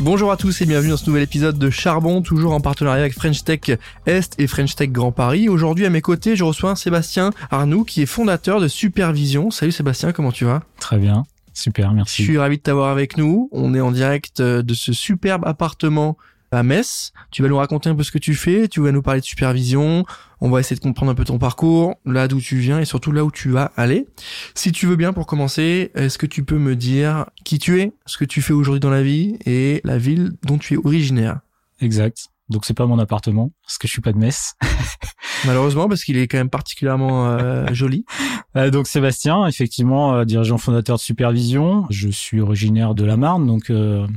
Bonjour à tous et bienvenue dans ce nouvel épisode de Charbon, toujours en partenariat avec French Tech Est et French Tech Grand Paris. Aujourd'hui à mes côtés, je reçois Sébastien Arnoux qui est fondateur de Supervision. Salut Sébastien, comment tu vas? Très bien, super, merci. Je suis ravi de t'avoir avec nous. On est en direct de ce superbe appartement à Metz. Tu vas nous raconter un peu ce que tu fais, tu vas nous parler de supervision, on va essayer de comprendre un peu ton parcours, là d'où tu viens et surtout là où tu vas aller. Si tu veux bien pour commencer, est-ce que tu peux me dire qui tu es, ce que tu fais aujourd'hui dans la vie et la ville dont tu es originaire? Exact. Donc c'est pas mon appartement parce que je suis pas de Metz. Malheureusement parce qu'il est quand même particulièrement euh, joli. Euh, donc Sébastien, effectivement euh, dirigeant fondateur de Supervision. Je suis originaire de la Marne, donc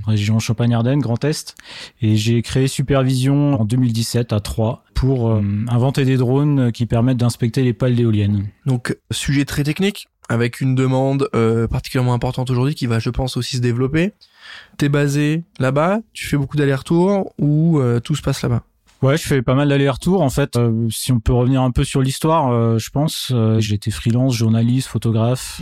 région Champagne-Ardenne, Grand Est, et j'ai créé Supervision en 2017 à Troyes pour inventer des drones qui permettent d'inspecter les pales d'éoliennes. Donc sujet très technique avec une demande particulièrement importante aujourd'hui qui va, je pense, aussi se développer. T'es basé là-bas, tu fais beaucoup d'allers-retours ou euh, tout se passe là-bas? Ouais, je fais pas mal d'allers-retours. En fait, euh, si on peut revenir un peu sur l'histoire, euh, je pense, j'ai été freelance, journaliste, photographe.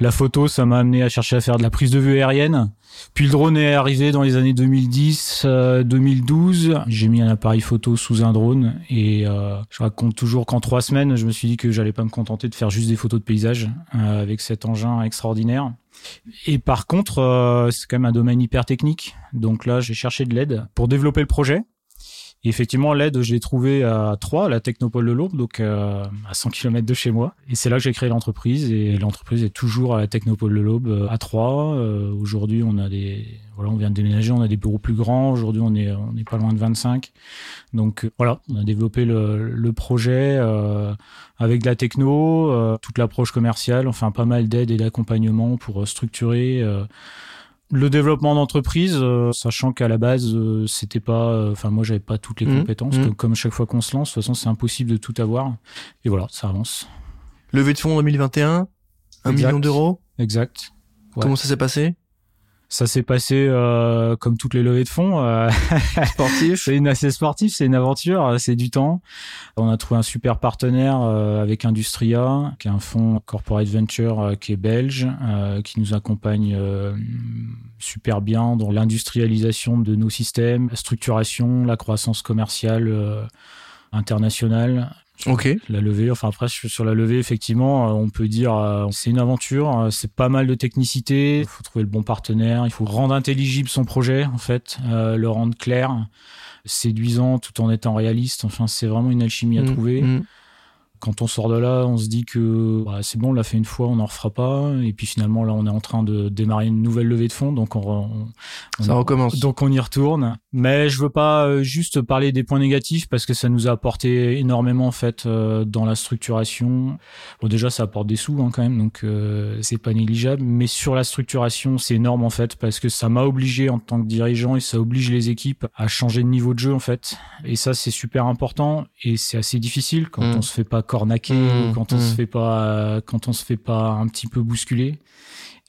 la photo, ça m'a amené à chercher à faire de la prise de vue aérienne. Puis le drone est arrivé dans les années 2010, 2012. J'ai mis un appareil photo sous un drone et je raconte toujours qu'en trois semaines, je me suis dit que j'allais pas me contenter de faire juste des photos de paysage avec cet engin extraordinaire. Et par contre, euh, c'est quand même un domaine hyper technique. Donc là, j'ai cherché de l'aide pour développer le projet. Et effectivement, l'aide, je l'ai trouvé à Troyes, la Technopole de l'Aube, donc euh, à 100 km de chez moi. Et c'est là que j'ai créé l'entreprise. Et l'entreprise est toujours à la Technopole de l'Aube, euh, à Troyes. Euh, aujourd'hui, on a des, voilà, on vient de déménager, on a des bureaux plus grands. Aujourd'hui, on est, on est pas loin de 25. Donc voilà, on a développé le, le projet avec de la techno, toute l'approche commerciale, enfin pas mal d'aide et d'accompagnement pour structurer le développement d'entreprise, euh, sachant qu'à la base euh, c'était pas, euh, enfin moi j'avais pas toutes les mmh. compétences, mmh. comme chaque fois qu'on se lance, de toute façon c'est impossible de tout avoir. Et voilà, ça avance. Levée de fonds 2021, un million d'euros? Exact. Comment ça s'est passé? Ça s'est passé euh, comme toutes les levées de fonds. Euh, sportif. c'est une assez sportif, c'est une aventure, c'est du temps. On a trouvé un super partenaire euh, avec Industria, qui est un fonds corporate venture euh, qui est belge, euh, qui nous accompagne super bien dans l'industrialisation de nos systèmes, la structuration, la croissance commerciale internationale Ok. La levée, enfin après sur la levée, effectivement, euh, on peut dire euh, c'est une aventure, euh, c'est pas mal de technicité, il faut trouver le bon partenaire, il faut rendre intelligible son projet en fait, le rendre clair, séduisant tout en étant réaliste. Enfin, c'est vraiment une alchimie à mmh, trouver. Mmh quand on sort de là, on se dit que bah, c'est bon, on l'a fait une fois, on n'en refera pas. Et puis finalement, là, on est en train de démarrer une nouvelle levée de fonds, donc on, ça recommence. Donc on y retourne. Mais je veux pas euh, juste parler des points négatifs parce que ça nous a apporté énormément en fait euh, dans la structuration. Bon, déjà, ça apporte des sous hein, quand même, donc euh, c'est pas négligeable. Mais sur la structuration, c'est énorme en fait parce que ça m'a obligé en tant que dirigeant et ça oblige les équipes à changer de niveau de jeu en fait. Et ça, c'est super important et c'est assez difficile quand mmh. on se fait pas cornaquer mmh, quand on se mmh. fait pas quand on se fait pas un petit peu bousculer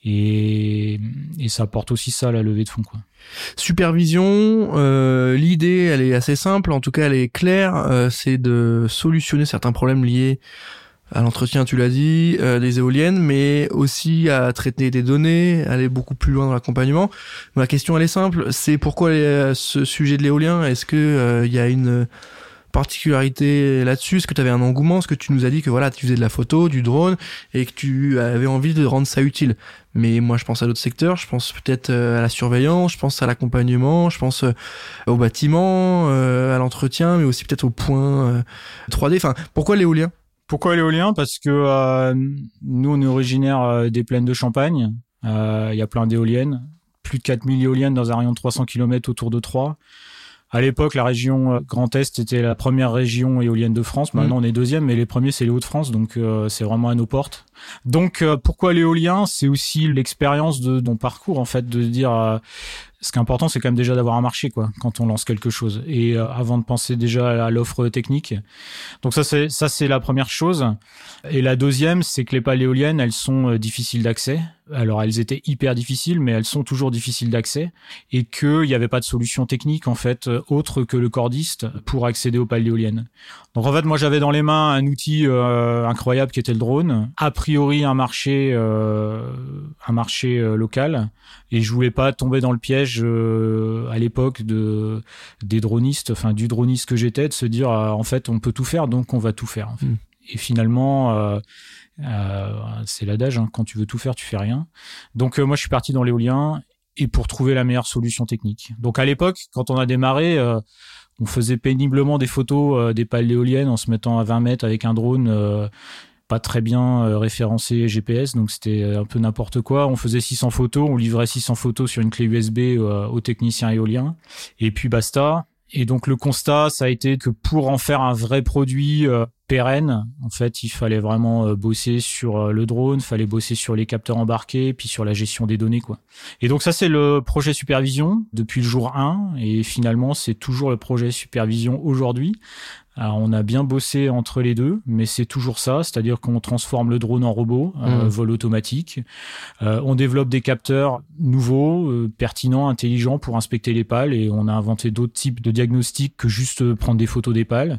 et, et ça apporte aussi ça la levée de fonds quoi. Supervision, euh, l'idée elle est assez simple, en tout cas elle est claire, euh, c'est de solutionner certains problèmes liés à l'entretien, tu l'as dit, euh, des éoliennes, mais aussi à traiter des données, aller beaucoup plus loin dans l'accompagnement. Ma question elle est simple, c'est pourquoi ce sujet de l'éolien? Est-ce que il y a une particularité là-dessus? Est-ce que tu avais un engouement? Est-ce que tu nous as dit que voilà, tu faisais de la photo, du drone et que tu avais envie de rendre ça utile? Mais moi, je pense à d'autres secteurs. Je pense peut-être euh, à la surveillance, je pense à l'accompagnement, je pense euh, au bâtiment, euh, à l'entretien, mais aussi peut-être au point 3D. Enfin, pourquoi l'éolien? Pourquoi l'éolien? Parce que nous, on est originaire des plaines de Champagne. Il y a plein d'éoliennes. Plus de 4000 éoliennes dans un rayon de 300 km autour de Troyes. À l'époque, la région euh, Grand Est était la première région éolienne de France. Maintenant, mm. on est deuxième, mais les premiers, c'est les Hauts-de-France, donc euh, c'est vraiment à nos portes. Donc, euh, pourquoi l'éolien? C'est aussi l'expérience de ton parcours, en fait, de dire ce qui est important, c'est quand même déjà d'avoir un marché, quoi, quand on lance quelque chose. Et euh, avant de penser déjà à l'offre technique. Donc ça, c'est ça, c'est la première chose. Et la deuxième, c'est que les pales éoliennes, elles sont euh, difficiles d'accès. Alors elles étaient hyper difficiles, mais elles sont toujours difficiles d'accès, et qu'il n'y avait pas de solution technique en fait euh, autre que le cordiste pour accéder aux pales éoliennes. Donc en fait, moi j'avais dans les mains un outil incroyable qui était le drone. A priori un marché, un marché local, et je voulais pas tomber dans le piège euh, à l'époque de des dronistes, enfin du droniste que j'étais, de se dire euh, en fait on peut tout faire donc on va tout faire. Hmm. Et finalement, euh, c'est l'adage hein, quand tu veux tout faire, tu fais rien. Donc moi je suis parti dans l'éolien et pour trouver la meilleure solution technique. Donc à l'époque, quand on a démarré, on faisait péniblement des photos des pales éoliennes en se mettant à 20 mètres avec un drone pas très bien euh, référencé GPS, donc c'était un peu n'importe quoi. On faisait 600 photos, on livrait 600 photos sur une clé USB euh, aux techniciens éoliens, et puis basta. Et donc le constat, ça a été que pour en faire un vrai produit euh, pérenne, en fait, il fallait vraiment bosser sur le drone, fallait bosser sur les capteurs embarqués, puis sur la gestion des données, quoi. Et donc ça, c'est le projet supervision depuis le jour 1, et finalement, c'est toujours le projet supervision aujourd'hui, alors, on a bien bossé entre les deux, mais c'est toujours ça, c'est-à-dire qu'on transforme le drone en robot, euh, mmh. vol automatique. Euh, on développe des capteurs nouveaux, euh, pertinents, intelligents pour inspecter les pales, et on a inventé d'autres types de diagnostics que juste prendre des photos des pales.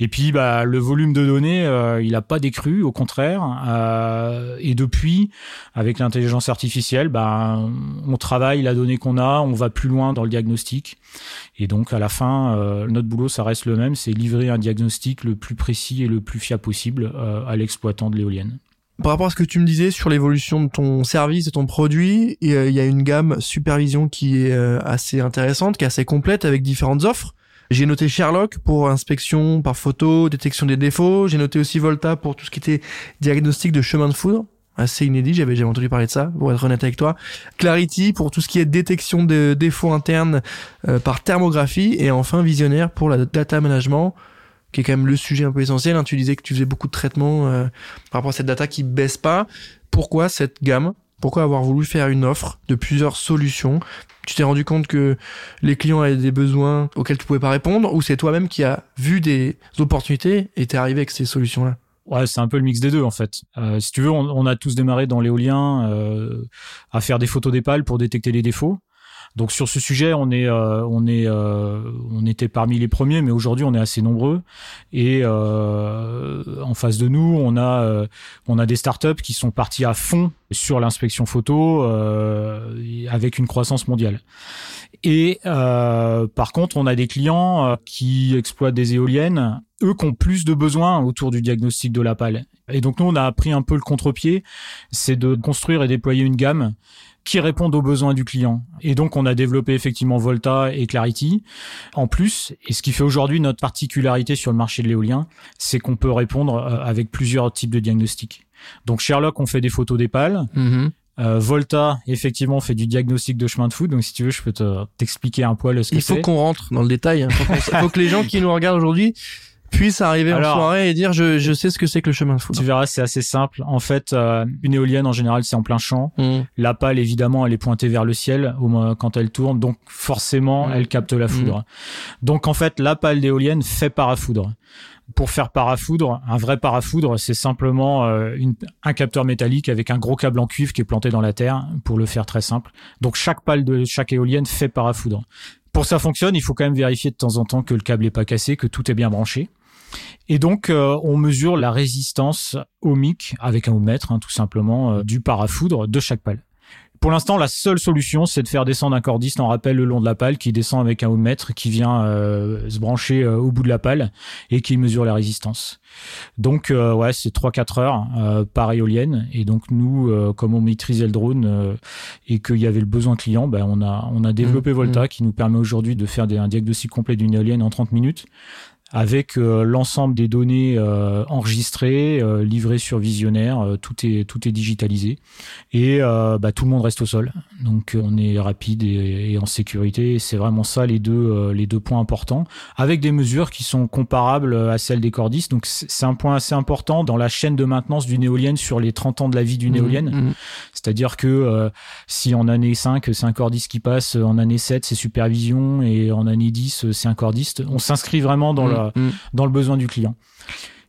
Et puis, bah, le volume de données, il n'a pas décru, au contraire. et depuis, avec l'intelligence artificielle, bah, on travaille la donnée qu'on a, on va plus loin dans le diagnostic. Et donc, à la fin, notre boulot, ça reste le même, c'est livrer un diagnostic le plus précis et le plus fiable possible euh, à l'exploitant de l'éolienne. Par rapport à ce que tu me disais sur l'évolution de ton service et ton produit, il y a une gamme supervision qui est euh, assez intéressante, qui est assez complète avec différentes offres. J'ai noté Sherlock pour inspection par photo, détection des défauts. J'ai noté aussi Volta pour tout ce qui était diagnostic de chemin de foudre assez inédit, j'avais jamais entendu parler de ça, pour être honnête avec toi. Clarity pour tout ce qui est détection de défauts internes euh, par thermographie et enfin Visionnaire pour la data management qui est quand même le sujet un peu essentiel. Hein. Tu disais que tu faisais beaucoup de traitements euh, par rapport à cette data qui baisse pas. Pourquoi cette gamme? Pourquoi avoir voulu faire une offre de plusieurs solutions? Tu t'es rendu compte que les clients avaient des besoins auxquels tu pouvais pas répondre, ou c'est toi-même qui as vu des opportunités et t'es arrivé avec ces solutions-là? Ouais, c'est un peu le mix des deux en fait. Euh, si tu veux, on, a tous démarré dans l'éolien euh, à faire des photos des pour détecter les défauts. Donc sur ce sujet, euh, euh, on était parmi les premiers, mais aujourd'hui on est assez nombreux. Et euh, en face de nous, on a, des startups qui sont partis à fond sur l'inspection photo avec une croissance mondiale. Et par contre, on a des clients qui exploitent des éoliennes, eux qui ont plus de besoins autour du diagnostic de la pale. Et donc nous, on a pris un peu le contre-pied, c'est de construire et déployer une gamme qui répondent aux besoins du client. Et donc, on a développé effectivement Volta et Clarity. En plus, et ce qui fait aujourd'hui notre particularité sur le marché de l'éolien, c'est qu'on peut répondre euh, avec plusieurs types de diagnostics. Donc, Sherlock, on fait des photos des pales. Mm-hmm. Euh, Volta, effectivement, fait du diagnostic de chemin de foot. Donc, si tu veux, je peux t'expliquer un poil ce que c'est. Il faut qu'on rentre dans le détail. Il hein. faut que les gens qui nous regardent aujourd'hui puisse arriver en soirée et dire je, je sais ce que c'est que le chemin de foudre. Tu verras, c'est assez simple. En fait, euh, une éolienne en général, c'est en plein champ. Mmh. La pale, évidemment, elle est pointée vers le ciel au moins quand elle tourne, donc forcément, mmh. elle capte la foudre. Mmh. Donc en fait, la pale d'éolienne fait parafoudre. Pour faire parafoudre, un vrai parafoudre, c'est simplement euh, une, un capteur métallique avec un gros câble en cuivre qui est planté dans la terre, pour le faire très simple. Donc chaque pale de chaque éolienne fait parafoudre. Pour que ça fonctionne, il faut quand même vérifier de temps en temps que le câble est pas cassé, que tout est bien branché. Et donc, euh, on mesure la résistance ohmique avec un ohmètre, hein, tout simplement, euh, du parafoudre de chaque pale. Pour l'instant, la seule solution, c'est de faire descendre un cordiste en rappel le long de la pale qui descend avec un ohmètre qui vient euh, se brancher au bout de la pale et qui mesure la résistance. Donc, ouais, c'est 3-4 heures par éolienne. Et donc, nous, comme on maîtrisait le drone et qu'il y avait le besoin client, ben, on, a, on a développé mmh, Volta mmh. qui nous permet aujourd'hui de faire des, un diagnostic complet d'une éolienne en 30 minutes avec euh, l'ensemble des données euh, enregistrées, euh, livrées sur Visionnaire, tout est tout est digitalisé et bah, tout le monde reste au sol. Donc on est rapide et, et en sécurité. C'est vraiment ça les deux les deux points importants, avec des mesures qui sont comparables à celles des cordistes. Donc c'est un point assez important dans la chaîne de maintenance d'une éolienne sur les 30 ans de la vie d'une mmh, éolienne. Mmh. C'est-à-dire que si en année 5 c'est un cordiste qui passe, en année 7 c'est supervision et en année 10 c'est un cordiste, on s'inscrit vraiment dans mmh. La Mm. dans le besoin du client.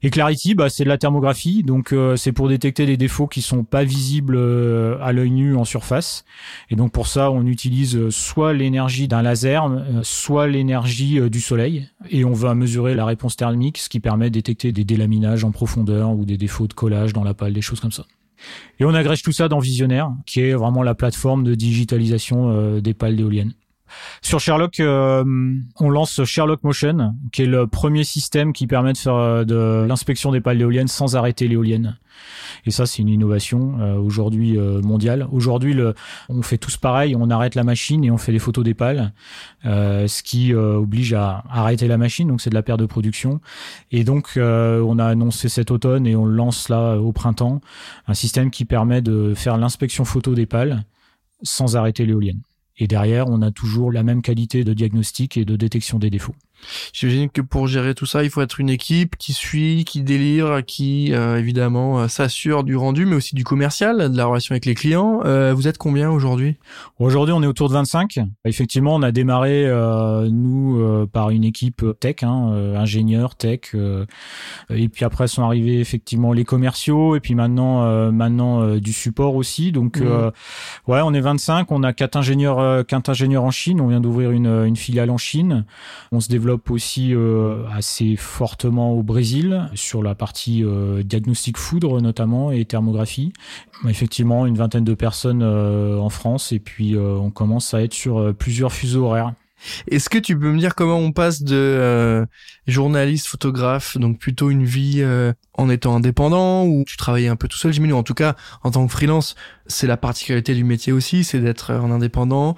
Et Clarity, bah, c'est de la thermographie, donc euh, c'est pour détecter des défauts qui sont pas visibles euh, à l'œil nu en surface. Et donc pour ça, on utilise euh, soit l'énergie d'un laser, soit l'énergie du soleil, et on va mesurer la réponse thermique, ce qui permet de détecter des délaminages en profondeur ou des défauts de collage dans la pale, des choses comme ça. Et on agrège tout ça dans Visionnaire, qui est vraiment la plateforme de digitalisation des pales d'éoliennes. Sur Sherlock, euh, on lance Sherlock Motion, qui est le premier système qui permet de faire euh, de l'inspection des pales éoliennes sans arrêter l'éolienne. Et ça, c'est une innovation euh, aujourd'hui mondiale. Aujourd'hui, on fait tous pareil, on arrête la machine et on fait des photos des pales, ce qui oblige à arrêter la machine, donc c'est de la perte de production. Et donc, on a annoncé cet automne et on lance là au printemps, un système qui permet de faire l'inspection photo des pales sans arrêter l'éolienne. Et derrière, on a toujours la même qualité de diagnostic et de détection des défauts. J'imagine que pour gérer tout ça, il faut être une équipe qui suit, qui délire, qui euh, évidemment euh, s'assure du rendu, mais aussi du commercial, de la relation avec les clients. Euh, vous êtes combien aujourd'hui? Aujourd'hui, on est autour de 25. Effectivement, on a démarré nous par une équipe tech, hein, ingénieur tech, et puis après sont arrivés effectivement les commerciaux, et puis maintenant maintenant du support aussi. Donc mmh. ouais, on est 25. On a quatre ingénieurs, quatre ingénieurs en Chine. On vient d'ouvrir une, une filiale en Chine. On se développe aussi euh, assez fortement au Brésil sur la partie euh, diagnostic foudre notamment et thermographie. Effectivement, une vingtaine de personnes euh, en France et puis on commence à être sur plusieurs fuseaux horaires. Est-ce que tu peux me dire comment on passe de journaliste, photographe, donc plutôt une vie en étant indépendant ou tu travaillais un peu tout seul, j'imagine, en tout cas en tant que freelance, c'est la particularité du métier aussi, c'est d'être en indépendant,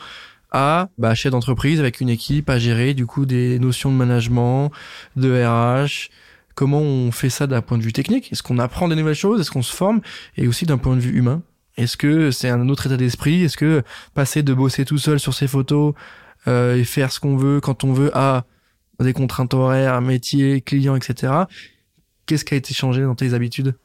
à bah, chef d'entreprise avec une équipe à gérer du coup des notions de management, de RH. Comment on fait ça d'un point de vue technique? Est-ce qu'on apprend des nouvelles choses? Est-ce qu'on se forme? Et aussi d'un point de vue humain. Est-ce que c'est un autre état d'esprit? Est-ce que passer de bosser tout seul sur ses photos euh, et faire ce qu'on veut quand on veut à des contraintes horaires, métier, clients, etc. Qu'est-ce qui a été changé dans tes habitudes?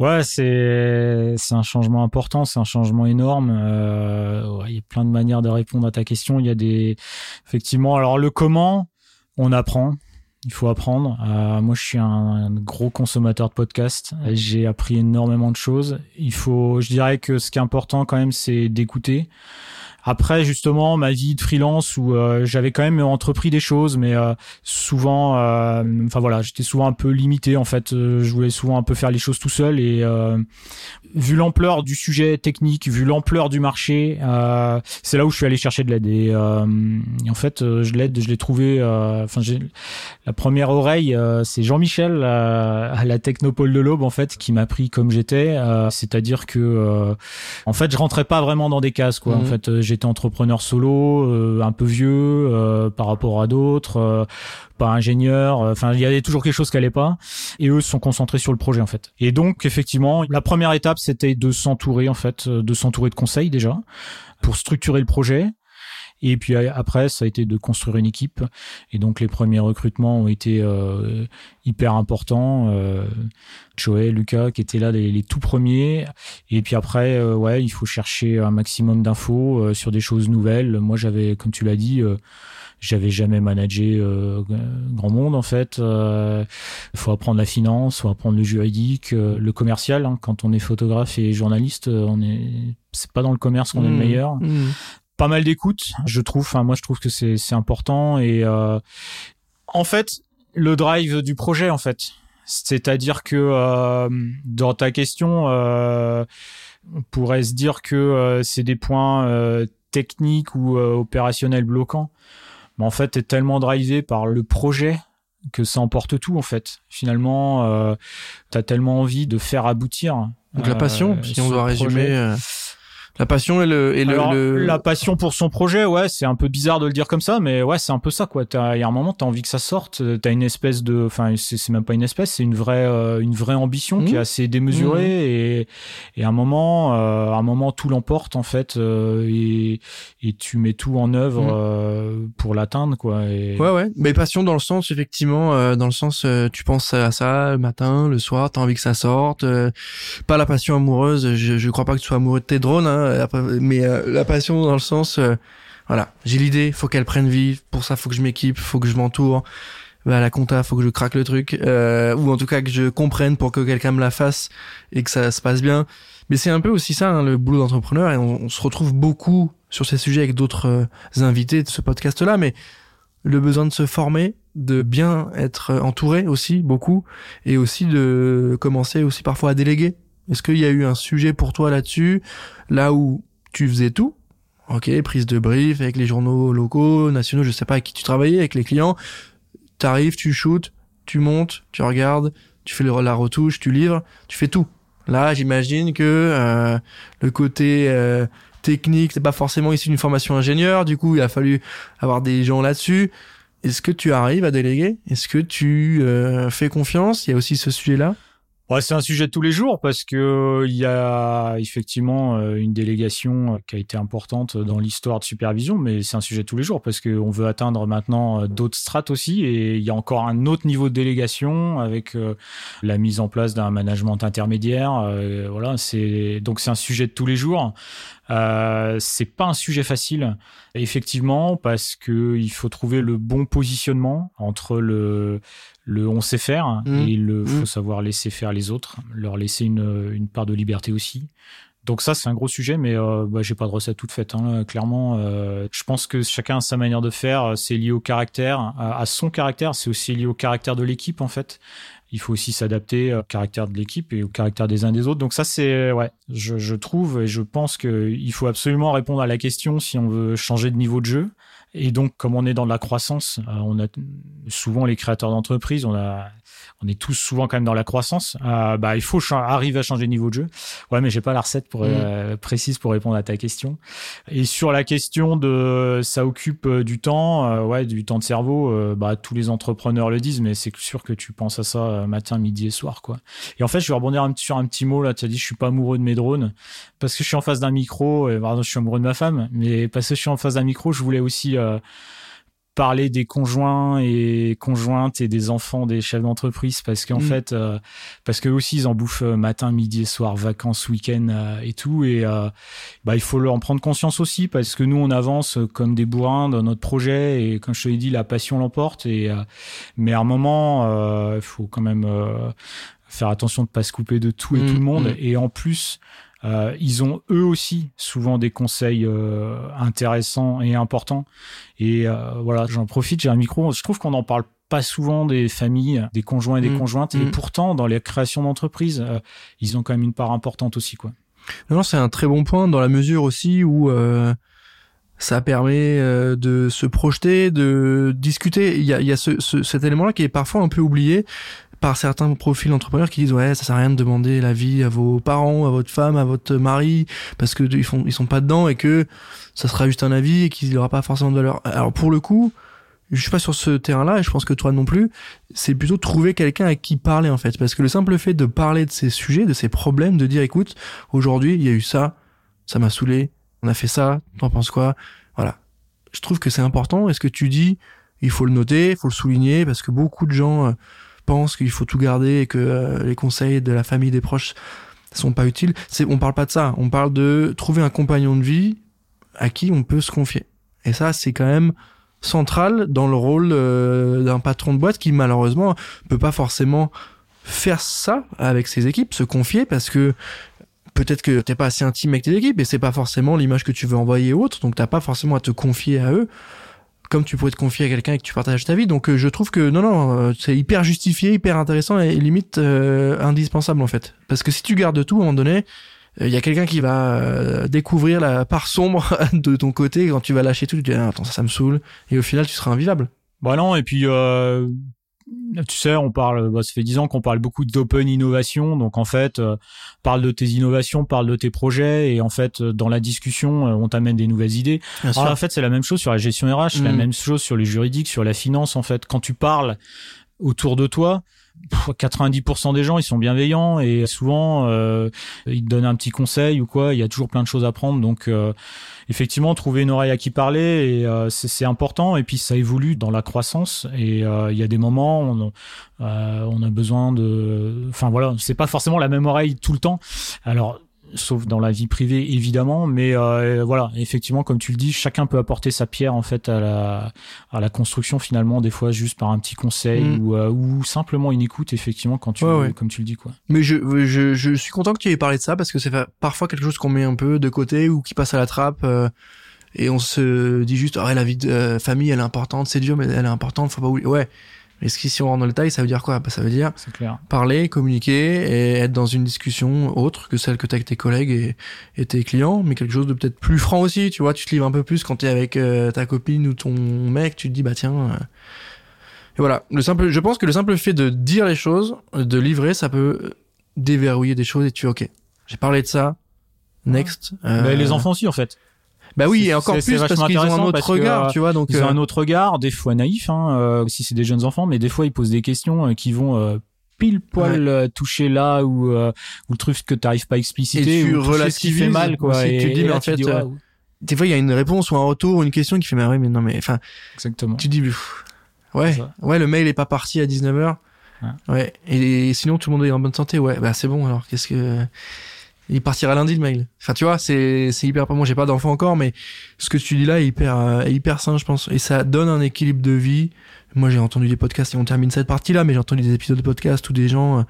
Ouais, c'est c'est un changement important, c'est un changement énorme. Euh, il y a plein de manières de répondre à ta question. Il y a des effectivement. Alors le comment, on apprend. Il faut apprendre. Euh, moi, je suis un, gros consommateur de podcasts. J'ai appris énormément de choses. Il faut, je dirais que ce qui est important quand même, c'est d'écouter. Après, justement, ma vie de freelance où euh, j'avais quand même entrepris des choses, mais euh, souvent, euh, enfin voilà, j'étais souvent un peu limité en fait. je voulais souvent un peu faire les choses tout seul et vu l'ampleur du sujet technique, vu l'ampleur du marché, c'est là où je suis allé chercher de l'aide. Et, en fait, je l'aide, je l'ai trouvé. Enfin, j'ai la première oreille, c'est Jean-Michel à la Technopole de l'Aube en fait qui m'a pris comme j'étais. C'est-à-dire que en fait, je rentrais pas vraiment dans des cases quoi. En mmh. fait, j'étais entrepreneur solo, euh, un peu vieux euh, par rapport à d'autres, euh, pas ingénieur. Enfin, il y avait toujours quelque chose qui allait pas. Et eux se sont concentrés sur le projet en fait. Et donc effectivement, la première étape c'était de s'entourer en fait, de s'entourer de conseils déjà pour structurer le projet. Et puis après, ça a été de construire une équipe. Et donc les premiers recrutements ont été euh, hyper importants. Euh, Joël, Lucas, qui étaient là les, tout premiers. Et puis après, euh, ouais, il faut chercher un maximum d'infos euh, sur des choses nouvelles. Moi, j'avais, comme tu l'as dit, j'avais jamais managé grand monde en fait. Il faut apprendre la finance, faut apprendre le juridique, le commercial. Hein. Quand on est photographe et journaliste, on est c'est pas dans le commerce qu'on est le mmh. meilleur. Mmh pas mal d'écoute, je trouve. Enfin, moi, je trouve que c'est c'est important et euh, en fait, le drive du projet, en fait, c'est-à-dire que euh, dans ta question, euh, on pourrait se dire que euh, c'est des points euh, techniques ou euh, opérationnels bloquants, mais en fait, t'es tellement drivé par le projet que ça emporte tout en fait. Finalement, euh, t'as tellement envie de faire aboutir. Donc la passion, si on doit résumer La passion et le, et le, Alors, le- la passion pour son projet, ouais, c'est un peu bizarre de le dire comme ça, mais ouais, c'est un peu ça, quoi. T'as- Il y a un moment, t'as envie que ça sorte, t'as une espèce de, enfin, c'est même pas une espèce, c'est une vraie, euh, une vraie ambition qui est assez démesurée et, et à un moment, euh, à un moment, tout l'emporte en fait, euh, et, et tu mets tout en œuvre Mhm. euh, pour l'atteindre, quoi. Et... Ouais, ouais. Mais passion dans le sens, effectivement, euh, dans le sens, euh, tu penses à ça le matin, le soir, t'as envie que ça sorte. euh, pas la passion amoureuse. Je, je crois pas que tu sois amoureux de tes drones, hein, après, mais euh, la passion dans le sens, euh, voilà, j'ai l'idée, faut qu'elle prenne vie. Pour ça, faut que je m'équipe, faut que je m'entoure. Bah, la compta, faut que je craque le truc, euh, ou en tout cas que je comprenne pour que quelqu'un me la fasse et que ça se passe bien. Mais c'est un peu aussi ça, hein, le boulot d'entrepreneur, et on, on se retrouve beaucoup sur ces sujets avec d'autres euh, invités de ce podcast-là, mais le besoin de se former, de bien être entouré aussi beaucoup, et aussi de commencer aussi parfois à déléguer. Est-ce qu'il y a eu un sujet pour toi là-dessus, là où tu faisais tout Ok, prise de brief avec les journaux locaux, nationaux, je sais pas avec qui tu travaillais, avec les clients. T'arrives, tu shootes, tu montes, tu regardes, tu fais la retouche, tu livres, tu fais tout. Là, j'imagine que euh, le côté euh, technique, c'est pas forcément issu d'une formation ingénieur. Du coup, il a fallu avoir des gens là-dessus. Est-ce que tu arrives à déléguer? Est-ce que tu euh, fais confiance? Il y a aussi ce sujet-là? Ouais, c'est un sujet de tous les jours parce que euh, il y a effectivement euh, une délégation euh, qui a été importante dans l'histoire de supervision, mais c'est un sujet de tous les jours parce qu'on veut atteindre maintenant d'autres strates aussi et il y a encore un autre niveau de délégation avec la mise en place d'un management intermédiaire. voilà, c'est donc c'est un sujet de tous les jours. C'est pas un sujet facile, effectivement, parce que il faut trouver le bon positionnement entre le le on sait faire Mmh. et le Mmh. faut savoir laisser faire les autres, leur laisser une, une part de liberté aussi. Donc ça c'est un gros sujet, mais euh, bah, j'ai pas de recette toute faite. Hein, clairement, euh, je pense que chacun a sa manière de faire. C'est lié au caractère, à, à son caractère. C'est aussi lié au caractère de l'équipe en fait. Il faut aussi s'adapter au caractère de l'équipe et au caractère des uns des autres. Donc ça c'est ouais, je, je trouve et je pense que il faut absolument répondre à la question si on veut changer de niveau de jeu. Et donc, comme on est dans de la croissance, euh, on a souvent les créateurs d'entreprise, on a, on est tous souvent quand même dans la croissance. Euh, bah, il faut arriver à changer de niveau de jeu. Ouais, mais j'ai pas la recette pour, euh, précise pour répondre à ta question. Et sur la question de, ça occupe du temps, euh, ouais, du temps de cerveau. bah, tous les entrepreneurs le disent, mais c'est sûr que tu penses à ça matin, midi et soir, quoi. Et en fait, je vais rebondir un sur un petit mot là. Tu as dit, je suis pas amoureux de mes drones parce que je suis en face d'un micro. Et, pardon, je suis amoureux de ma femme, mais parce que je suis en face d'un micro, je voulais aussi euh, parler des conjoints et conjointes et des enfants des chefs d'entreprise parce qu'en Mm. fait euh, parce que aussi ils en bouffent euh, matin midi et soir vacances week-end euh, et tout et euh, bah il faut leur en prendre conscience aussi parce que nous on avance comme des bourrins dans notre projet et comme je te l'ai dit la passion l'emporte et mais à un moment il faut quand même faire attention de pas se couper de tout et Mm, tout le monde mm. et en plus euh, ils ont eux aussi souvent des conseils euh, intéressants et importants. Et euh, voilà, j'en profite, j'ai un micro. Je trouve qu'on n'en parle pas souvent des familles, des conjoints et des Mm. conjointes. Et Mm. pourtant, dans les créations d'entreprises, euh, ils ont quand même une part importante aussi, quoi. Non, non, c'est un très bon point dans la mesure aussi où euh, ça permet euh, de se projeter, de discuter. Il y a, il y a ce, ce- cet élément-là qui est parfois un peu oublié par certains profils d'entrepreneurs qui disent ouais ça sert à rien de demander l'avis à vos parents, à votre femme, à votre mari parce que ils font ils sont pas dedans et que ça sera juste un avis et qu'il aura pas forcément de valeur. Alors pour le coup, je suis pas sur ce terrain-là et je pense que toi non plus. C'est plutôt trouver quelqu'un avec qui parler en fait parce que le simple fait de parler de ces sujets, de ces problèmes, de dire écoute aujourd'hui il y a eu ça, ça m'a saoulé, on a fait ça, t'en penses quoi? Voilà. Je trouve que c'est important. Est-ce que tu dis, il faut le noter, il faut le souligner, parce que beaucoup de gens euh, pensent qu'il faut tout garder et que euh, les conseils de la famille, des proches sont pas utiles. C'est, on parle pas de ça. On parle de trouver un compagnon de vie à qui on peut se confier. Et ça, c'est quand même central dans le rôle euh, d'un patron de boîte qui malheureusement peut pas forcément faire ça avec ses équipes, se confier parce que peut-être que t'es pas assez intime avec tes équipes et c'est pas forcément l'image que tu veux envoyer aux autres, donc t'as pas forcément à te confier à eux comme tu pourrais te confier à quelqu'un avec qui tu partages ta vie. Donc euh, je trouve que non non, euh, c'est hyper justifié, hyper intéressant et limite euh, indispensable en fait. Parce que si tu gardes tout à un moment donné, il y a quelqu'un qui va euh, découvrir la part sombre de ton côté quand tu vas lâcher tout, tu dis ah, attends ça, ça me saoule et au final tu seras invivable. Bah non, et puis euh, tu sais, on parle, bah, ça fait dix ans qu'on parle beaucoup d'open innovation. Donc en fait, euh, parle de tes innovations, parle de tes projets, et en fait, euh, dans la discussion, euh, on t'amène des nouvelles idées. Alors, en fait, c'est la même chose sur la gestion RH, la Mm. même chose sur les juridiques, sur la finance. En fait, quand tu parles autour de toi. Pff, 90% des gens ils sont bienveillants et souvent euh, ils te donnent un petit conseil ou quoi il y a toujours plein de choses à prendre. Donc euh, effectivement trouver une oreille à qui parler et euh, c'est important. Et puis ça évolue dans la croissance et euh, il y a des moments où on, euh, on a besoin de enfin voilà c'est pas forcément la même oreille tout le temps. Alors sauf dans la vie privée évidemment mais euh, voilà effectivement comme tu le dis chacun peut apporter sa pierre en fait à la à la construction finalement des fois juste par un petit conseil Mm. ou, euh, ou simplement une écoute effectivement quand tu Ouais, ouais. comme tu le dis quoi Mais je, je, je suis content que tu aies parlé de ça parce que c'est parfois quelque chose qu'on met un peu de côté ou qui passe à la trappe euh, et on se dit juste ah la vie de euh, famille elle est importante, c'est dur mais elle est importante, faut pas oublier. Ouais. Mais ce qui si on rentre dans le détail, ça veut dire quoi? Bah, ça veut dire clair parler, communiquer et être dans une discussion autre que celle que tu as avec tes collègues et, et tes clients, mais quelque chose de peut-être plus franc aussi, tu vois, tu te livres un peu plus quand tu es avec euh, ta copine ou ton mec, tu te dis bah tiens euh, et voilà, le simple je pense que le simple fait de dire les choses, de livrer, ça peut déverrouiller des choses et tu OK. J'ai parlé de ça. Next. Euh, Mais les enfants aussi en fait Bah oui, et encore plus parce qu'ils ont un autre que, regard, euh, tu vois, donc Ils ont euh, un autre regard, des fois naïf, hein, euh, si c'est des jeunes enfants, mais des fois ils posent des questions euh, qui vont euh, pile poil euh, toucher là où, euh, où le truc que t'arrives pas à expliciter, Et tu ou ce qui fait mal, quoi. aussi, et, tu te dis, et mais en fait, dis, euh, waouh, des fois il y a une réponse ou un retour ou une question qui fait mais ouais mais non mais enfin exactement. tu te dis pff, ouais ouais le mail est pas parti à 19h Ouais. ouais. Et sinon tout le monde est en bonne santé. Ouais bah c'est bon alors qu'est-ce que il partira lundi le mail. Enfin tu vois c'est c'est hyper moi j'ai pas d'enfant encore mais ce que tu dis là est hyper euh, hyper sain je pense. Et ça donne un équilibre de vie. Moi j'ai entendu des podcasts et on termine cette partie là mais j'ai entendu des épisodes de podcasts où des gens euh,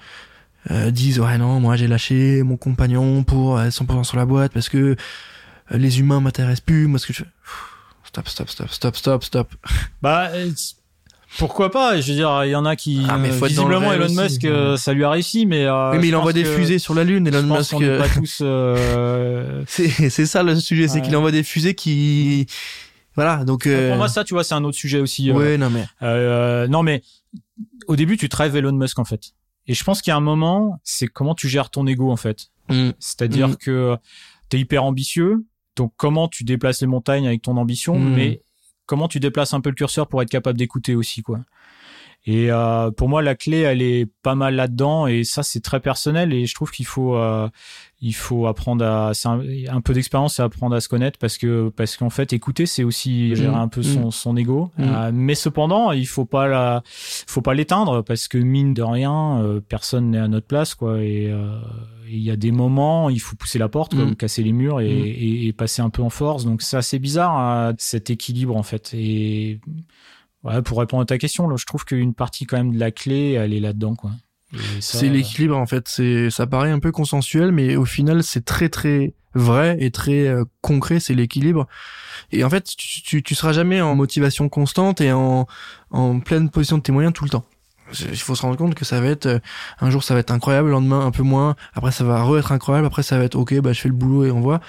euh, disent ouais non moi j'ai lâché mon compagnon pour euh, 100% sur la boîte parce que euh, les humains m'intéressent plus. Moi ce que je fais stop stop stop stop stop stop. Bah, euh, c- pourquoi pas Je veux dire, il y en a qui, Ah, mais faut visiblement, Elon aussi. Musk, euh, ça lui a réussi, mais. euh, oui mais je il envoie des fusées sur la lune Je Elon pense Musk n'est euh, pas tous. euh, c'est ça le sujet c'est qu'il envoie des fusées qui voilà donc euh, Pour moi, ça, tu vois, c'est un autre sujet aussi. euh, ouais non mais Euh, non, mais au début, tu te rêves Elon Musk en fait. Et je pense qu'il y a un moment, c'est comment tu gères ton ego en fait. Mm. C'est-à-dire Mm. que t'es hyper ambitieux, donc comment tu déplaces les montagnes avec ton ambition, Mm. mais comment tu déplaces un peu le curseur pour être capable d'écouter aussi quoi. Et euh, pour moi, la clé, elle est pas mal là-dedans, et ça, c'est très personnel. Et je trouve qu'il faut, euh, il faut apprendre à, c'est un, un peu d'expérience, c'est apprendre à se connaître, parce que, parce qu'en fait, écouter, c'est aussi gérer Mm. un peu son, son ego. Mm. Euh, mais cependant, il faut pas la, faut pas l'éteindre, parce que mine de rien, euh, personne n'est à notre place, quoi. Et euh, il y a des moments, il faut pousser la porte, Mm. casser les murs et, Mm. et, et passer un peu en force. Donc c'est assez bizarre hein, cet équilibre en fait. Et Pour répondre à ta question, je trouve qu'une partie quand même de la clé, elle est là-dedans, quoi. C'est l'équilibre en fait. C'est ça paraît un peu consensuel mais au final c'est très très vrai et très euh, concret c'est l'équilibre. Et en fait tu, tu, tu seras jamais en motivation constante et en, en pleine position de tes moyens tout le temps. Il faut se rendre compte que ça va être euh, un jour ça va être incroyable le lendemain un peu moins. Après ça va re être incroyable. Après ça va être ok bah je fais le boulot et on voit.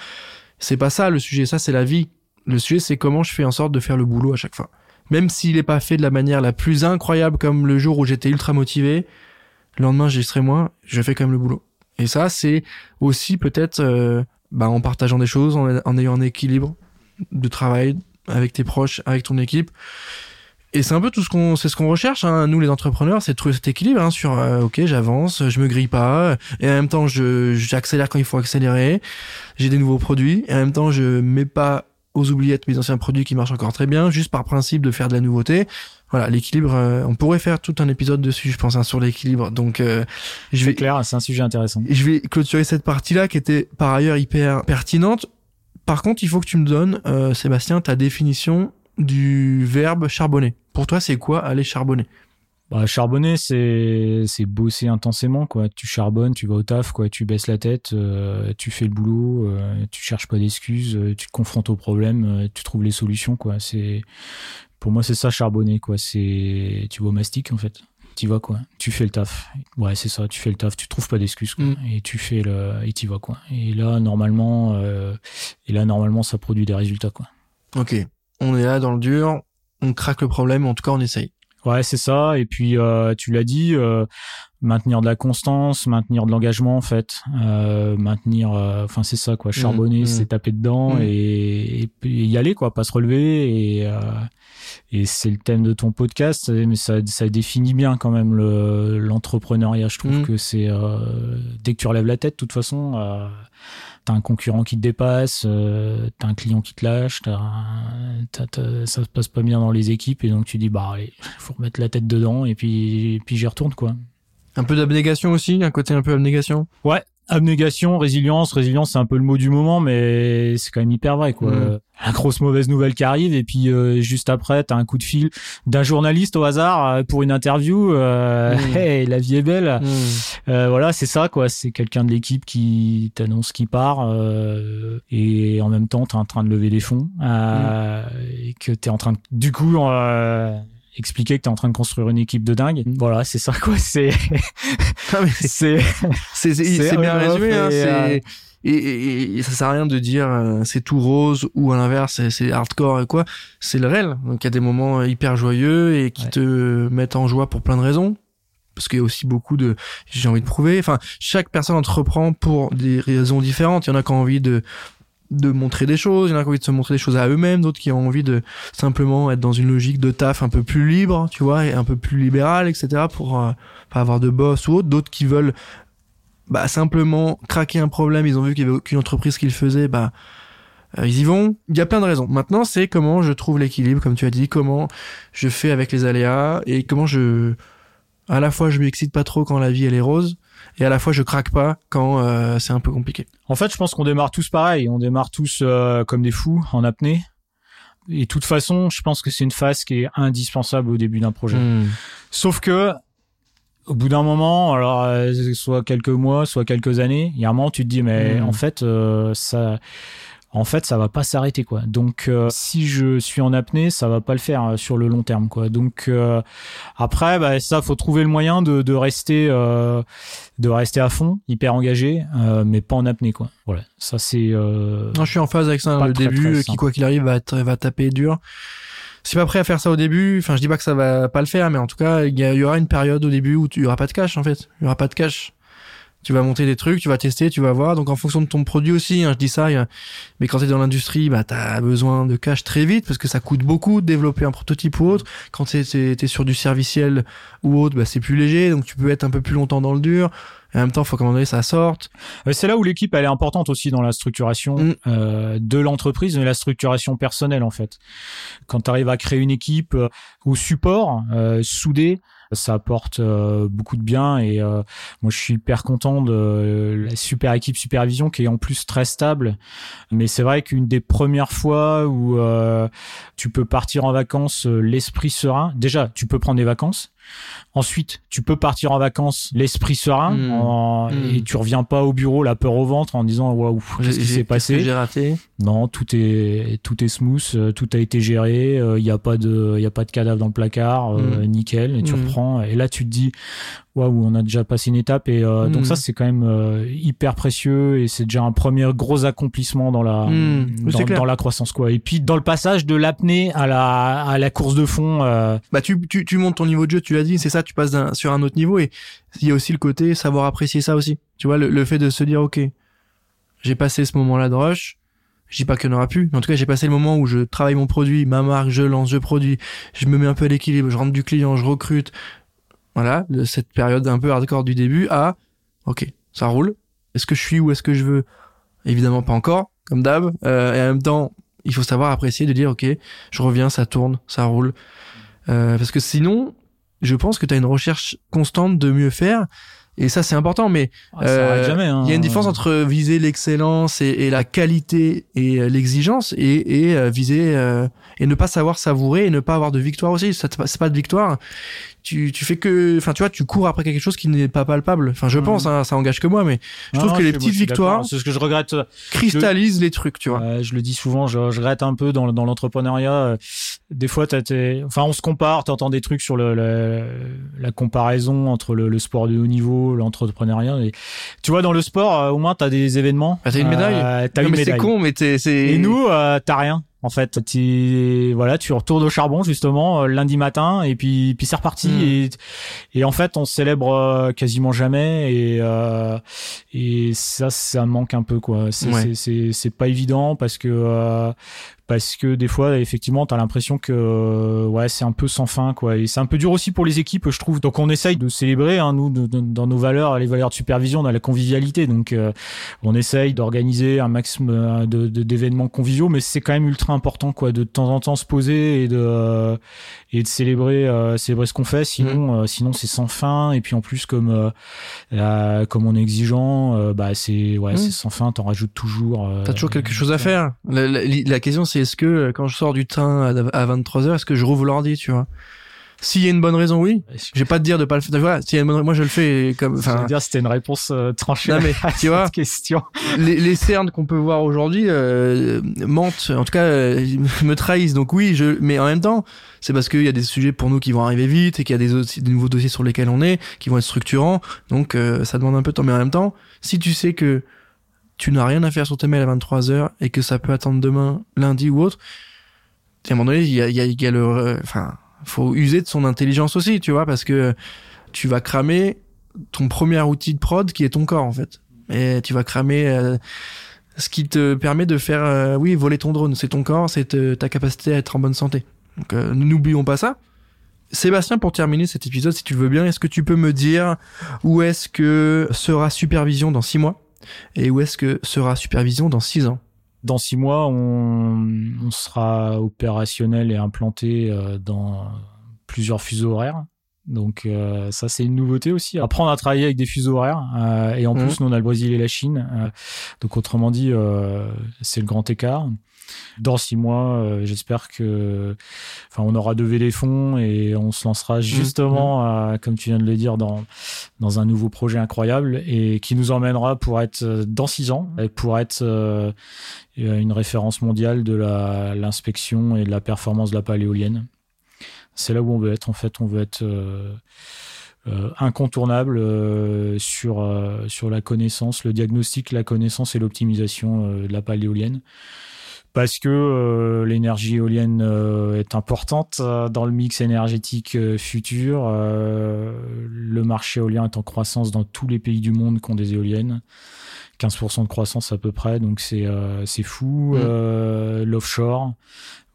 C'est pas ça le sujet. Ça c'est la vie. Le sujet c'est comment je fais en sorte de faire le boulot à chaque fois même s'il est pas fait de la manière la plus incroyable comme le jour où j'étais ultra motivé le lendemain j'y serai moins, je fais quand même le boulot. Et ça, c'est aussi peut-être euh, bah, en partageant des choses, en, en ayant un équilibre de travail avec tes proches, avec ton équipe. Et c'est un peu tout ce qu'on, c'est ce qu'on recherche, hein, nous les entrepreneurs, c'est de trouver cet équilibre hein, sur, euh, ok, j'avance, je me grille pas, et en même temps, je j'accélère quand il faut accélérer, j'ai des nouveaux produits, et en même temps, je mets pas aux oubliettes mes anciens produits qui marchent encore très bien, juste par principe de faire de la nouveauté. Voilà, l'équilibre, euh, on pourrait faire tout un épisode dessus, je pense, hein, sur l'équilibre. Donc, euh, je vais, clair, c'est un sujet intéressant. je vais clôturer cette partie-là qui était par ailleurs hyper pertinente. Par contre, il faut que tu me donnes, euh, Sébastien, ta définition du verbe charbonner. Pour toi, c'est quoi aller charbonner? Bah, charbonner, c'est c'est bosser intensément, quoi. Tu charbonnes, tu vas au taf, quoi. Tu baisses la tête, euh, tu fais le boulot, euh, tu cherches pas d'excuses, euh, tu te confrontes aux problèmes, euh, tu trouves les solutions, quoi. C'est pour moi, c'est ça charbonner, quoi. C'est tu vas au mastic, en fait. Tu vas quoi Tu fais le taf. Ouais, c'est ça. Tu fais le taf. Tu trouves pas d'excuses, quoi. Mm. Et tu fais le et tu vas quoi. Et là, normalement, euh, et là, normalement, ça produit des résultats, quoi. Ok, on est là dans le dur, on craque le problème, en tout cas, on essaye. Ouais, c'est ça. Et puis, euh, tu l'as dit, euh, maintenir de la constance, maintenir de l'engagement, en fait, euh, maintenir, euh, enfin, c'est ça, quoi. Charbonner, mmh. c'est taper dedans Mmh. et, et y aller, quoi, pas se relever. Et, euh, et c'est le thème de ton podcast, mais ça, ça définit bien quand même le- l'entrepreneuriat. Je trouve Mmh. que c'est euh, dès que tu relèves la tête, de toute façon. T'as un concurrent qui te dépasse, euh, t'as un client qui te lâche, t'as un- t'as- t'as- ça se passe pas bien dans les équipes et donc tu dis bah allez, faut remettre la tête dedans et puis et puis j'y retourne quoi. Un peu d'abnégation aussi, un côté un peu abnégation? Ouais, abnégation, résilience, résilience c'est un peu le mot du moment mais c'est quand même hyper vrai quoi. Mm. La grosse mauvaise nouvelle qui arrive et puis euh, juste après t'as un coup de fil d'un journaliste au hasard euh, pour une interview. Euh, Mm. hey, la vie est belle. Mmh. Euh, voilà, c'est ça, quoi. C'est quelqu'un de l'équipe qui t'annonce qu'il part euh, et en même temps, t'es en train de lever des fonds euh, et que t'es en train de, du coup, euh, expliquer que t'es en train de construire une équipe de dingue. Voilà, c'est ça, quoi. C'est, c'est, c'est bien résumé. Hein, c'est- euh, et, et- et ça sert à rien de dire euh, c'est tout rose ou à l'inverse c'est- c'est hardcore et quoi. C'est le réel. Donc il y a des moments hyper joyeux et qui Ouais. te mettent en joie pour plein de raisons. Parce qu'il y a aussi beaucoup de j'ai envie de prouver. Enfin, chaque personne entreprend pour des raisons différentes. Il y en a qui ont envie de de montrer des choses, il y en a qui ont envie de se montrer des choses à eux-mêmes, d'autres qui ont envie de simplement être dans une logique de taf un peu plus libre, tu vois, et un peu plus libérale, etc. pour euh, pas avoir de boss ou autre. D'autres qui veulent bah simplement craquer un problème, ils ont vu qu'il y avait aucune entreprise qui le faisait, bah euh, ils y vont. Il y a plein de raisons. Maintenant, c'est comment je trouve l'équilibre, comme tu as dit, comment je fais avec les aléas et comment je à la fois je m'excite pas trop quand la vie elle est rose et à la fois je craque pas quand euh, c'est un peu compliqué. En fait, je pense qu'on démarre tous pareil. On démarre tous euh, comme des fous en apnée. Et de toute façon, je pense que c'est une phase qui est indispensable au début d'un projet. Hmm. Sauf que au bout d'un moment, alors euh, soit quelques mois, soit quelques années, il y a un moment où tu te dis mais Mm. en fait euh, ça en fait ça va pas s'arrêter quoi. Donc euh, si je suis en apnée, ça va pas le faire euh, sur le long terme quoi. Donc euh, après bah, ça faut trouver le moyen de, de rester de rester à fond, hyper engagé mais pas en apnée quoi. Voilà, ça c'est Non, je suis en phase avec ça. Pas le très, début, très qui quoi qu'il arrive va, va taper dur. Si pas prêt à faire ça au début, enfin je dis pas que ça va pas le faire, mais en tout cas il y, il y aura une période au début où tu y aura pas de cash en fait. Il y aura pas de cash. Tu vas monter des trucs, tu vas tester, tu vas voir. Donc en fonction de ton produit aussi, hein, je dis ça. Mais quand t'es dans l'industrie, bah t'as besoin de cash très vite parce que ça coûte beaucoup de développer un prototype ou autre. Quand t'es- t'es sur du serviciel ou autre, bah c'est plus léger, donc tu peux être un peu plus longtemps dans le dur. En même temps, faut qu'à un moment donné ça sorte. Euh, C'est là où l'équipe elle est importante aussi dans la structuration Mm. euh, de l'entreprise, mais la structuration personnelle en fait. Quand tu arrives à créer une équipe euh, au support, euh, soudée, ça apporte beaucoup de bien et moi je suis hyper content de la super équipe supervision qui est en plus très stable. Mais c'est vrai qu'une des premières fois où tu peux partir en vacances l'esprit serein, déjà tu peux prendre des vacances. Ensuite, tu peux partir en vacances l'esprit serein Mm. en- Mm. et tu reviens pas au bureau la peur au ventre en disant waouh qu'est-ce qui s'est passé J'ai raté? Non, tout est tout est smooth, euh, tout a été géré, il y a pas de il y a pas de cadavre dans le placard, euh, Mm. nickel et tu reprends et là tu te dis waouh, on a déjà passé une étape et euh, Mm. donc ça c'est quand même euh, hyper précieux et c'est déjà un premier gros accomplissement dans la Mm. Oui, dans, la croissance quoi. Et puis dans le passage de l'apnée à la à la course de fond euh, bah tu, tu, tu montes ton niveau de jeu, tu l'as dit, c'est ça, tu passes d'un- sur un autre niveau et il y a aussi le côté savoir apprécier ça aussi. Tu vois, le, le fait de se dire, ok, j'ai passé ce moment-là de rush, je dis pas qu'il n'y en aura plus, mais en tout cas j'ai passé le moment où je travaille mon produit, ma marque, je lance, je produis, je me mets un peu à l'équilibre, je rentre du client, je recrute. Voilà, le- cette période un peu hardcore du début à, ok, ça roule. Est-ce que je suis où est-ce que je veux? Évidemment pas encore, comme d'hab. Euh, et en même temps, il faut savoir apprécier de dire, ok, je reviens, ça tourne, ça roule. Euh, parce que sinon, je pense que tu as une recherche constante de mieux faire. Et ça, c'est important. Mais ah, Euh, hein. il y a une différence entre viser l'excellence et, et la qualité et euh, l'exigence et, et euh, viser euh, et ne pas savoir savourer et ne pas avoir de victoire aussi. C'est pas de victoire. Tu, tu fais que, enfin, tu vois, tu cours après quelque chose qui n'est pas palpable. Enfin, je pense, hein, ça engage que moi, mais je trouve Non, que les petites victoires c'est ce que je regrette cristallisent les trucs, tu vois. Je le dis souvent, je, je regrette un peu dans, dans l'entrepreneuriat. euh, Des fois, t'as tes... enfin, on se compare, t'entends des trucs sur le, le- la comparaison entre le, le sport de haut niveau, l'entrepreneuriat. Et tu vois, dans le sport, euh, au moins, t'as des événements. Ah, t'as une médaille Euh, T'as Non, une mais c'est con, mais t'es, c'est. Et nous, euh, t'as rien. En fait, tu voilà, tu retournes au charbon justement euh, lundi matin et puis puis c'est reparti Mm. et et en fait on célèbre euh, quasiment jamais et euh, et ça ça manque un peu quoi. C'est Ouais. c'est c'est c'est pas évident parce que euh, parce que des fois effectivement t'as l'impression que euh, ouais c'est un peu sans fin quoi. Et c'est un peu dur aussi pour les équipes je trouve. Donc on essaye de célébrer hein, nous de- de- dans nos valeurs les valeurs de supervision dans la convivialité. Donc euh, on essaye d'organiser un maximum euh, de d'événements conviviaux mais c'est quand même ultra important quoi de, de temps en temps se poser et de euh, et de célébrer euh, célébrer ce qu'on fait. Sinon euh, sinon c'est sans fin. Et puis en plus comme euh, euh, comme on est exigeant bah c'est ouais Mm. c'est sans fin. T'en rajoutes toujours T'as toujours quelque chose à faire. La, la- la question c'est est-ce que euh, quand je sors du train à, à 23h, est-ce que je rouvre l'ordi, tu vois? S'il y a une bonne raison, oui. Je vais pas te dire de pas le faire. Voilà, s'il y a une bonne, moi je le fais comme, Enfin, dire c'était une réponse euh, tranchée non mais à tu vois, cette question. les, les cernes qu'on peut voir aujourd'hui euh, mentent, en tout cas euh, me trahissent. Donc oui, je, mais en même temps, c'est parce qu'il y a des sujets pour nous qui vont arriver vite et qu'il y a des, autres- des nouveaux dossiers sur lesquels on est, qui vont être structurants. Donc ça demande un peu de temps. Mais en même temps, si tu sais que tu n'as rien à faire sur tes mails à 23h et que ça peut attendre demain, lundi ou autre, à un moment donné, il y a, y a, y a le, enfin, faut user de son intelligence aussi, tu vois, parce que tu vas cramer ton premier outil de prod qui est ton corps en fait. Et tu vas cramer euh, ce qui te permet de faire, euh, oui, voler ton drone. C'est ton corps, c'est euh, ta capacité à être en bonne santé. Donc euh, n'oublions pas ça. Sébastien, pour terminer cet épisode, si tu veux bien, est-ce que tu peux me dire où est-ce que sera supervision dans six mois? Et où est-ce que sera supervision dans six ans? Dans six mois, on, on sera opérationnel et implanté euh, dans plusieurs fuseaux horaires. Donc euh, ça c'est une nouveauté aussi. Apprendre à travailler avec des fuseaux horaires euh, et en Mhm. plus nous on a le Brésil et la Chine. euh, donc autrement dit c'est le grand écart. Dans six mois, euh, j'espère que, enfin, on aura levé les fonds et on se lancera justement, euh, comme tu viens de le dire, dans dans un nouveau projet incroyable et qui nous emmènera pour être euh, dans six ans pour être euh, une référence mondiale de l'inspection et de la performance de la pale éolienne. C'est là où on veut être. En fait, on veut être euh, euh, incontournable euh, sur sur la connaissance, le diagnostic, la connaissance et l'optimisation de la pale éolienne. Parce que euh, l'énergie éolienne euh, est importante euh, dans le mix énergétique euh, futur. Euh, le marché éolien est en croissance dans tous les pays du monde qui ont des éoliennes. 15% de croissance à peu près, donc c'est euh, c'est fou. Mm. Euh, L'offshore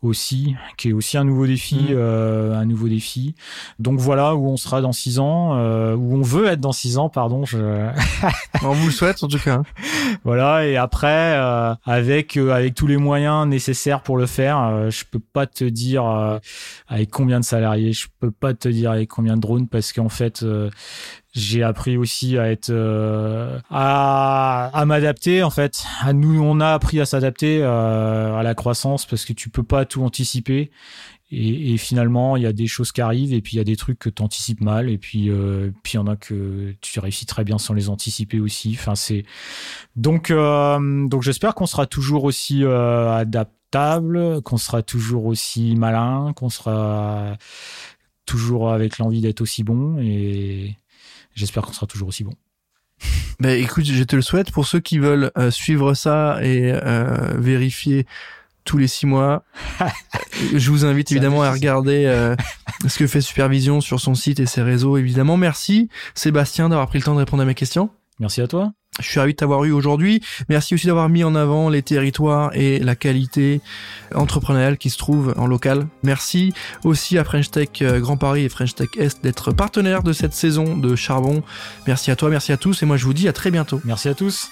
aussi, qui est aussi un nouveau défi, Mm. euh, un nouveau défi. Donc voilà où on sera dans six ans, euh, où on veut être dans six ans, pardon. Je... On vous le souhaite en tout cas. voilà et après euh, avec euh, avec tous les moyens nécessaires pour le faire, euh, je peux pas te dire euh, avec combien de salariés, je peux pas te dire avec combien de drones parce qu'en fait euh, j'ai appris aussi à être euh, à, à m'adapter en fait. À nous on a appris à s'adapter euh, à la croissance parce que tu peux pas tout anticiper. Et, et finalement il y a des choses qui arrivent et puis il y a des trucs que tu anticipes mal et puis euh, puis il y en a que tu réussis très bien sans les anticiper aussi. Enfin c'est donc euh, donc j'espère qu'on sera toujours aussi euh, adaptable qu'on sera toujours aussi malin qu'on sera toujours avec l'envie d'être aussi bon et J'espère qu'on sera toujours aussi bon. Ben écoute, je te le souhaite pour ceux qui veulent euh, suivre ça et euh, vérifier tous les six mois. je vous invite évidemment à regarder euh, ce que fait Supervision sur son site et ses réseaux. Évidemment, merci Sébastien d'avoir pris le temps de répondre à mes questions. Merci à toi. Je suis ravi de t'avoir eu aujourd'hui. Merci aussi d'avoir mis en avant les territoires et la qualité entrepreneuriale qui se trouve en local. Merci aussi à French Tech euh, Grand Paris et French Tech Est d'être partenaires de cette saison de Charbon. Merci à toi, merci à tous et moi je vous dis à très bientôt. Merci à tous.